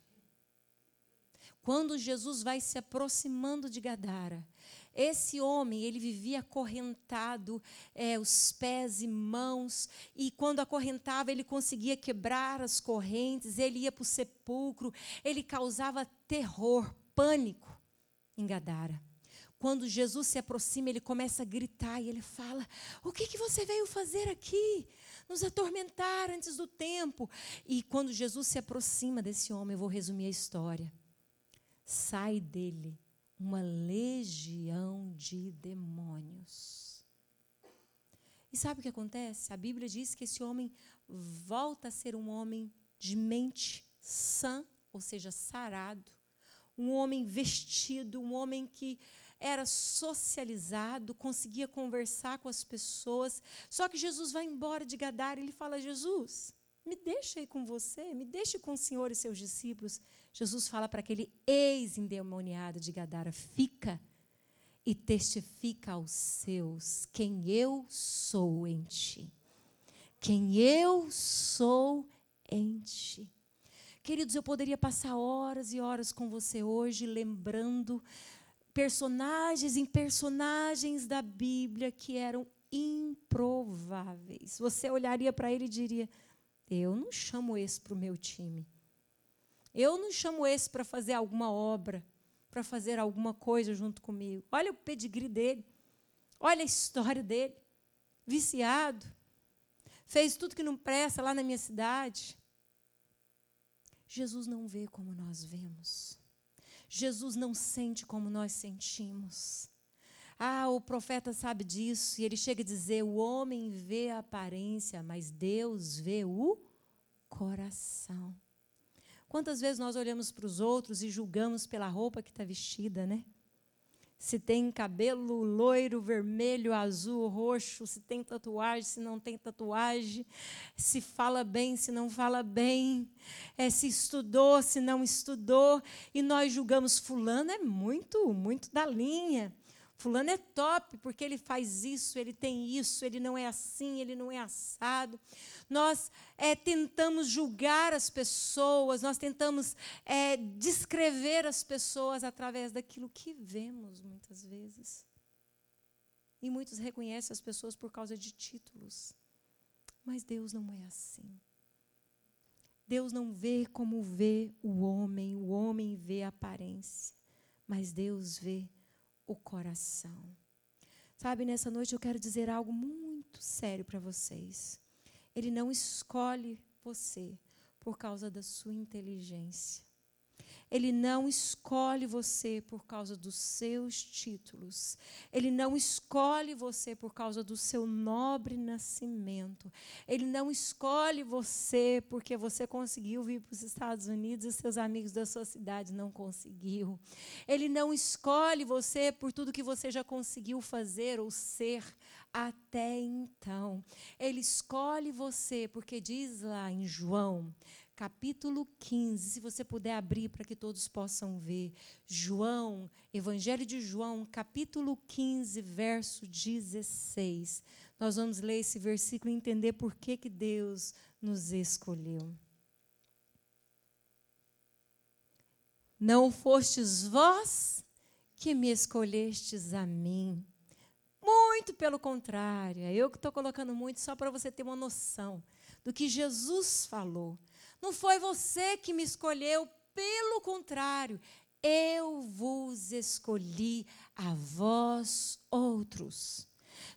Quando Jesus vai se aproximando de Gadara, esse homem, ele vivia acorrentado, é, os pés e mãos, e quando acorrentava, ele conseguia quebrar as correntes, ele ia para o sepulcro, ele causava terror, pânico em Gadara. Quando Jesus se aproxima, ele começa a gritar e ele fala: O que, que você veio fazer aqui? Nos atormentar antes do tempo. E quando Jesus se aproxima desse homem, eu vou resumir a história sai dele uma legião de demônios. E sabe o que acontece? A Bíblia diz que esse homem volta a ser um homem de mente sã, ou seja, sarado, um homem vestido, um homem que era socializado, conseguia conversar com as pessoas. Só que Jesus vai embora de Gadara e ele fala: Jesus, me deixa aí com você, me deixe com o Senhor e seus discípulos. Jesus fala para aquele ex-endemoniado de Gadara: fica e testifica aos seus quem eu sou em ti. Quem eu sou em ti. Queridos, eu poderia passar horas e horas com você hoje lembrando personagens em personagens da Bíblia que eram improváveis. Você olharia para ele e diria: Eu não chamo esse para o meu time. Eu não chamo esse para fazer alguma obra, para fazer alguma coisa junto comigo. Olha o pedigree dele. Olha a história dele. Viciado. Fez tudo que não presta lá na minha cidade. Jesus não vê como nós vemos. Jesus não sente como nós sentimos. Ah, o profeta sabe disso, e ele chega a dizer: o homem vê a aparência, mas Deus vê o coração. Quantas vezes nós olhamos para os outros e julgamos pela roupa que está vestida, né? se tem cabelo loiro, vermelho, azul, roxo, se tem tatuagem, se não tem tatuagem, se fala bem, se não fala bem, é, se estudou, se não estudou, e nós julgamos fulano é muito, muito da linha. Fulano é top porque ele faz isso, ele tem isso, ele não é assim, ele não é assado nós é, tentamos julgar as pessoas, nós tentamos é, descrever as pessoas através daquilo que vemos, muitas vezes. E muitos reconhecem as pessoas por causa de títulos. Mas Deus não é assim. Deus não vê como vê o homem, o homem vê a aparência, mas Deus vê o coração. Sabe, nessa noite eu quero dizer algo muito sério para vocês. Ele não escolhe você por causa da sua inteligência. Ele não escolhe você por causa dos seus títulos. Ele não escolhe você por causa do seu nobre nascimento. Ele não escolhe você porque você conseguiu vir para os Estados Unidos e seus amigos da sua cidade não conseguiu. Ele não escolhe você por tudo que você já conseguiu fazer ou ser até então. Ele escolhe você, porque diz lá em João, capítulo 15, se você puder abrir para que todos possam ver. João, Evangelho de João, capítulo 15, verso 16. Nós vamos ler esse versículo e entender por que, que Deus nos escolheu. Não fostes vós que me escolhestes a mim, muito pelo contrário, é eu que estou colocando muito só para você ter uma noção do que Jesus falou. Não foi você que me escolheu, pelo contrário, eu vos escolhi a vós outros.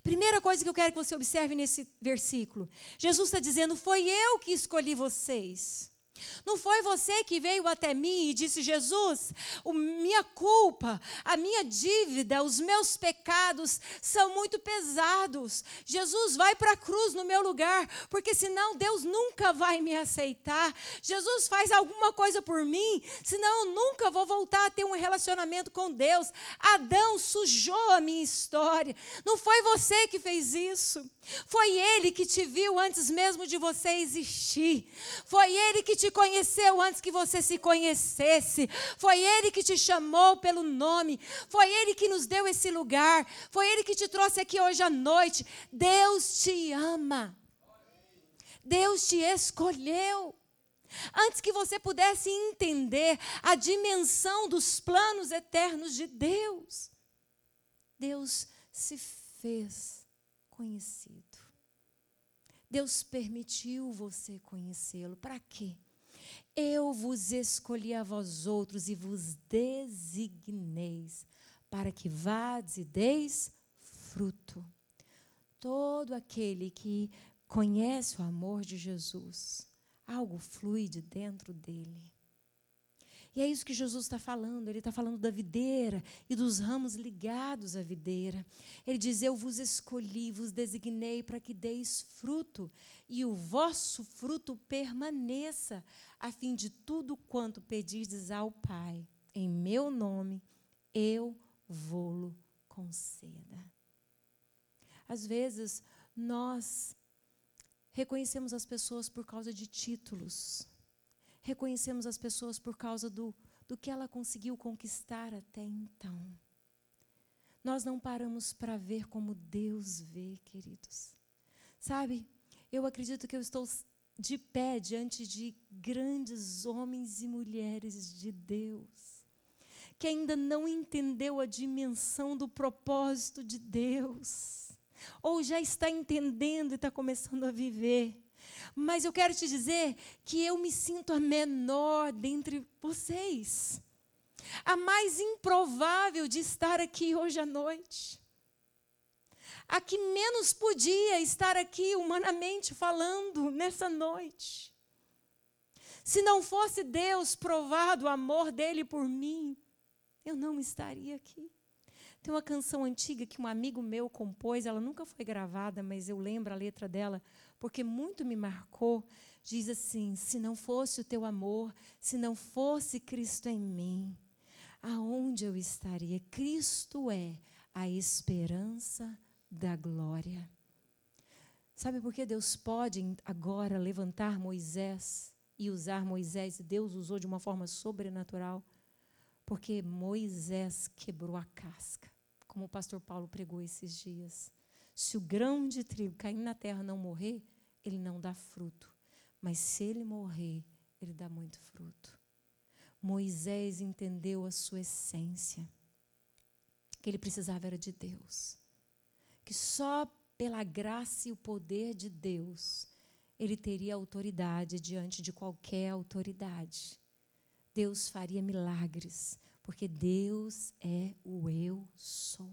Primeira coisa que eu quero que você observe nesse versículo: Jesus está dizendo, foi eu que escolhi vocês. Não foi você que veio até mim e disse: Jesus, a minha culpa, a minha dívida, os meus pecados são muito pesados. Jesus, vai para a cruz no meu lugar, porque senão Deus nunca vai me aceitar. Jesus, faz alguma coisa por mim, senão eu nunca vou voltar a ter um relacionamento com Deus. Adão sujou a minha história. Não foi você que fez isso. Foi Ele que te viu antes mesmo de você existir. Foi Ele que te conheceu antes que você se conhecesse. Foi Ele que te chamou pelo nome. Foi Ele que nos deu esse lugar. Foi Ele que te trouxe aqui hoje à noite. Deus te ama. Deus te escolheu. Antes que você pudesse entender a dimensão dos planos eternos de Deus, Deus se fez conhecido. Deus permitiu você conhecê-lo. Para quê? Eu vos escolhi a vós outros e vos designeis para que vades e deis fruto. Todo aquele que conhece o amor de Jesus, algo flui de dentro dele. E é isso que Jesus está falando. Ele está falando da videira e dos ramos ligados à videira. Ele diz: Eu vos escolhi, vos designei para que deis fruto, e o vosso fruto permaneça, a fim de tudo quanto pedirdes ao Pai, em meu nome, eu vou-lo conceda. Às vezes, nós reconhecemos as pessoas por causa de títulos reconhecemos as pessoas por causa do, do que ela conseguiu conquistar até então. Nós não paramos para ver como Deus vê, queridos. Sabe, eu acredito que eu estou de pé diante de grandes homens e mulheres de Deus, que ainda não entendeu a dimensão do propósito de Deus, ou já está entendendo e está começando a viver. Mas eu quero te dizer que eu me sinto a menor dentre vocês. A mais improvável de estar aqui hoje à noite. A que menos podia estar aqui humanamente falando nessa noite. Se não fosse Deus provado o amor dele por mim, eu não estaria aqui. Tem uma canção antiga que um amigo meu compôs, ela nunca foi gravada, mas eu lembro a letra dela porque muito me marcou, diz assim: se não fosse o teu amor, se não fosse Cristo em mim, aonde eu estaria? Cristo é a esperança da glória. Sabe por que Deus pode agora levantar Moisés e usar Moisés? Deus usou de uma forma sobrenatural. Porque Moisés quebrou a casca, como o pastor Paulo pregou esses dias. Se o grão de trigo cair na terra não morrer, ele não dá fruto. Mas se ele morrer, ele dá muito fruto. Moisés entendeu a sua essência, que ele precisava era de Deus. Que só pela graça e o poder de Deus ele teria autoridade diante de qualquer autoridade. Deus faria milagres, porque Deus é o eu sou.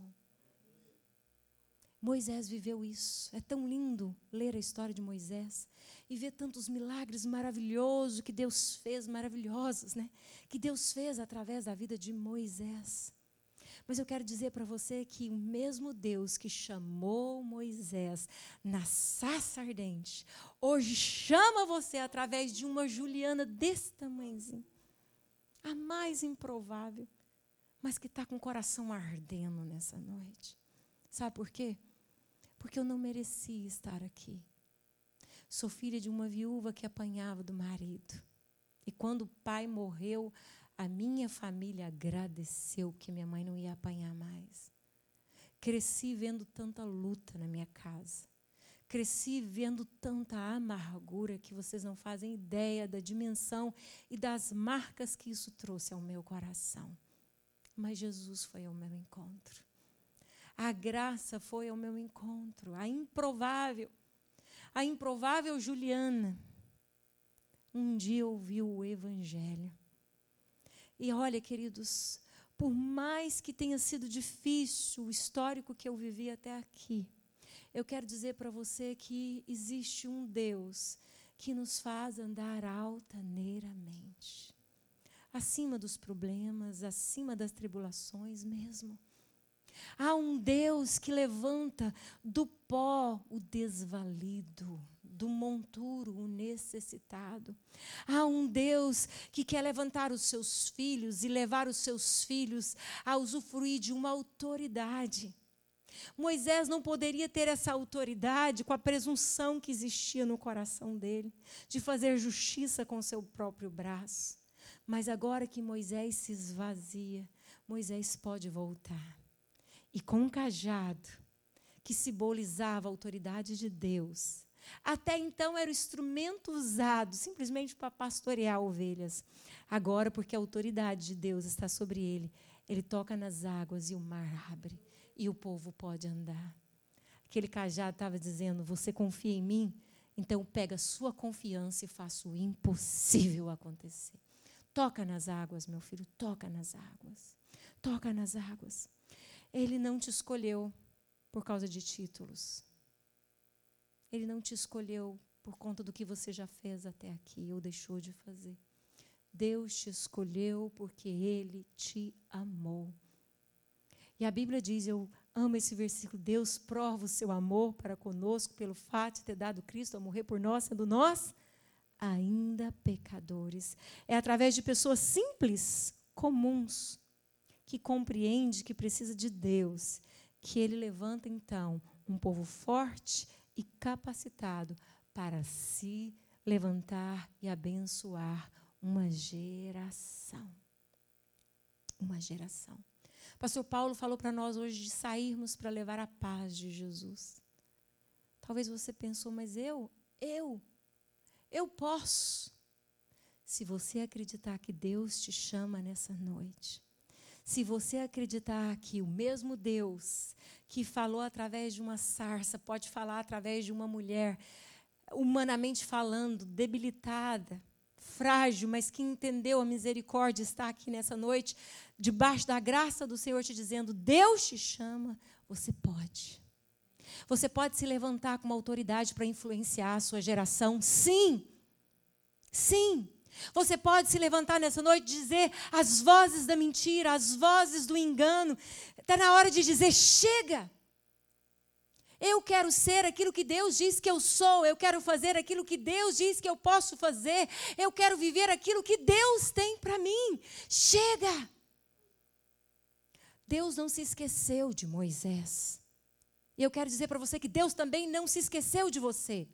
Moisés viveu isso. É tão lindo ler a história de Moisés e ver tantos milagres maravilhosos que Deus fez, maravilhosos, né? Que Deus fez através da vida de Moisés. Mas eu quero dizer para você que o mesmo Deus que chamou Moisés na saça ardente, hoje chama você através de uma Juliana desse tamanhozinho. A mais improvável, mas que está com o coração ardendo nessa noite. Sabe por quê? porque eu não merecia estar aqui. Sou filha de uma viúva que apanhava do marido. E quando o pai morreu, a minha família agradeceu que minha mãe não ia apanhar mais. Cresci vendo tanta luta na minha casa. Cresci vendo tanta amargura que vocês não fazem ideia da dimensão e das marcas que isso trouxe ao meu coração. Mas Jesus foi ao meu encontro. A graça foi ao meu encontro, a improvável, a improvável Juliana. Um dia ouviu o Evangelho. E olha, queridos, por mais que tenha sido difícil o histórico que eu vivi até aqui, eu quero dizer para você que existe um Deus que nos faz andar altaneiramente, acima dos problemas, acima das tribulações mesmo. Há um Deus que levanta do pó o desvalido, do monturo o necessitado. Há um Deus que quer levantar os seus filhos e levar os seus filhos a usufruir de uma autoridade. Moisés não poderia ter essa autoridade com a presunção que existia no coração dele, de fazer justiça com seu próprio braço. Mas agora que Moisés se esvazia, Moisés pode voltar e com um cajado que simbolizava a autoridade de Deus. Até então era o instrumento usado simplesmente para pastorear ovelhas. Agora, porque a autoridade de Deus está sobre ele, ele toca nas águas e o mar abre e o povo pode andar. Aquele cajado estava dizendo: Você confia em mim? Então pega sua confiança e faça o impossível acontecer. Toca nas águas, meu filho, toca nas águas. Toca nas águas. Ele não te escolheu por causa de títulos. Ele não te escolheu por conta do que você já fez até aqui ou deixou de fazer. Deus te escolheu porque Ele te amou. E a Bíblia diz: Eu amo esse versículo. Deus prova o seu amor para conosco pelo fato de ter dado Cristo a morrer por nós, sendo nós ainda pecadores. É através de pessoas simples, comuns, que compreende que precisa de Deus, que ele levanta então um povo forte e capacitado para se levantar e abençoar uma geração. Uma geração. Pastor Paulo falou para nós hoje de sairmos para levar a paz de Jesus. Talvez você pensou, mas eu, eu, eu posso. Se você acreditar que Deus te chama nessa noite, se você acreditar que o mesmo Deus que falou através de uma sarça pode falar através de uma mulher, humanamente falando, debilitada, frágil, mas que entendeu a misericórdia, está aqui nessa noite, debaixo da graça do Senhor, te dizendo: Deus te chama, você pode. Você pode se levantar com uma autoridade para influenciar a sua geração? Sim. Sim. Você pode se levantar nessa noite e dizer as vozes da mentira, as vozes do engano. Está na hora de dizer: chega. Eu quero ser aquilo que Deus diz que eu sou. Eu quero fazer aquilo que Deus diz que eu posso fazer. Eu quero viver aquilo que Deus tem para mim. Chega. Deus não se esqueceu de Moisés. E eu quero dizer para você que Deus também não se esqueceu de você.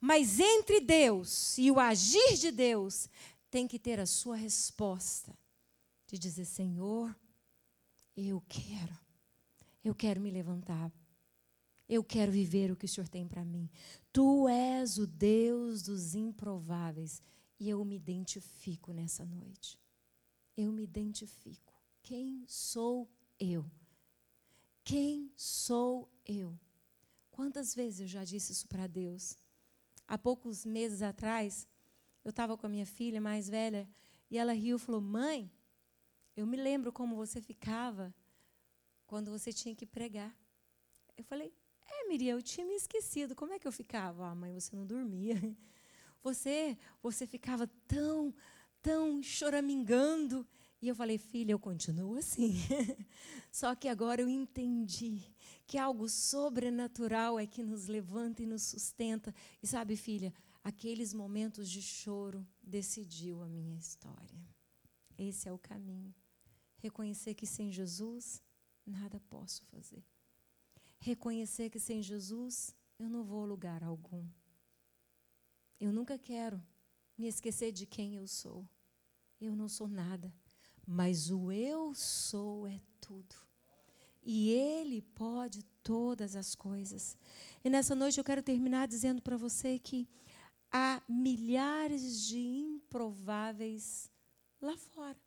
Mas entre Deus e o agir de Deus, tem que ter a sua resposta de dizer: Senhor, eu quero, eu quero me levantar, eu quero viver o que o Senhor tem para mim. Tu és o Deus dos improváveis e eu me identifico nessa noite. Eu me identifico. Quem sou eu? Quem sou eu? Quantas vezes eu já disse isso para Deus? Há poucos meses atrás, eu estava com a minha filha mais velha e ela riu e falou: Mãe, eu me lembro como você ficava quando você tinha que pregar. Eu falei: É, Miriam, eu tinha me esquecido. Como é que eu ficava? Ah, mãe, você não dormia. Você, você ficava tão, tão choramingando. E eu falei, filha, eu continuo assim. Só que agora eu entendi que algo sobrenatural é que nos levanta e nos sustenta. E sabe, filha, aqueles momentos de choro decidiu a minha história. Esse é o caminho. Reconhecer que sem Jesus nada posso fazer. Reconhecer que sem Jesus eu não vou a lugar algum. Eu nunca quero me esquecer de quem eu sou. Eu não sou nada, mas o eu sou é tudo. E Ele pode todas as coisas. E nessa noite eu quero terminar dizendo para você que há milhares de improváveis lá fora.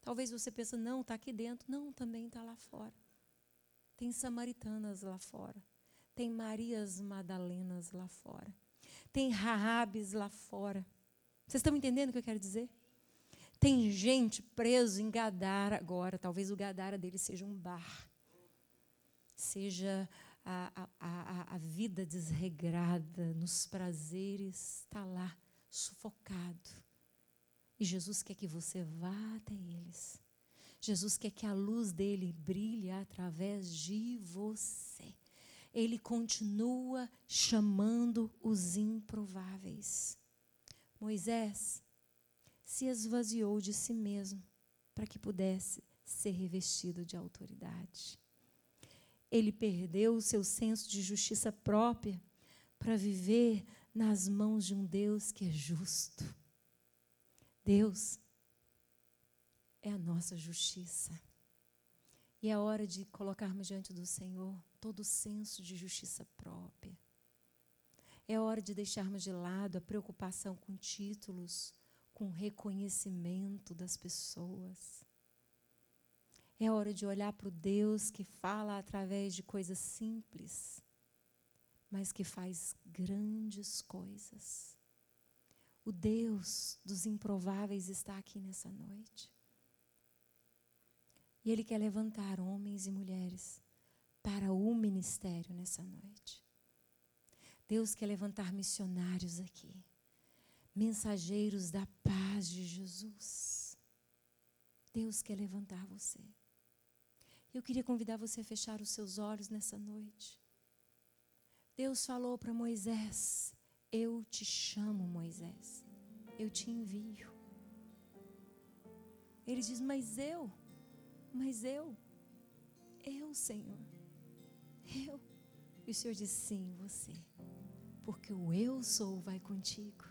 Talvez você pense, não, está aqui dentro. Não, também está lá fora. Tem samaritanas lá fora. Tem Marias Madalenas lá fora. Tem Raabes lá fora. Vocês estão entendendo o que eu quero dizer? Tem gente preso em Gadara agora. Talvez o Gadara dele seja um bar. Seja a, a, a, vida desregrada, nos prazeres, está lá, sufocado. E Jesus quer que você vá até eles. Jesus quer que a luz dele brilhe através de você. Ele continua chamando os improváveis. Moisés se esvaziou de si mesmo para que pudesse ser revestido de autoridade. Ele perdeu o seu senso de justiça própria para viver nas mãos de um Deus que é justo. Deus é a nossa justiça. E é hora de colocarmos diante do Senhor todo o senso de justiça própria. É hora de deixarmos de lado a preocupação com títulos, com reconhecimento das pessoas. É hora de olhar para o Deus que fala através de coisas simples, mas que faz grandes coisas. O Deus dos improváveis está aqui nessa noite. E Ele quer levantar homens e mulheres para o ministério nessa noite. Deus quer levantar missionários aqui, mensageiros da paz de Jesus. Deus quer levantar você. Eu queria convidar você a fechar os seus olhos nessa noite. Deus falou para Moisés: Eu te chamo, Moisés. Eu te envio. Ele diz: Mas eu, mas eu, eu, Senhor, eu. E o Senhor diz: Sim, você. Porque o eu sou vai contigo.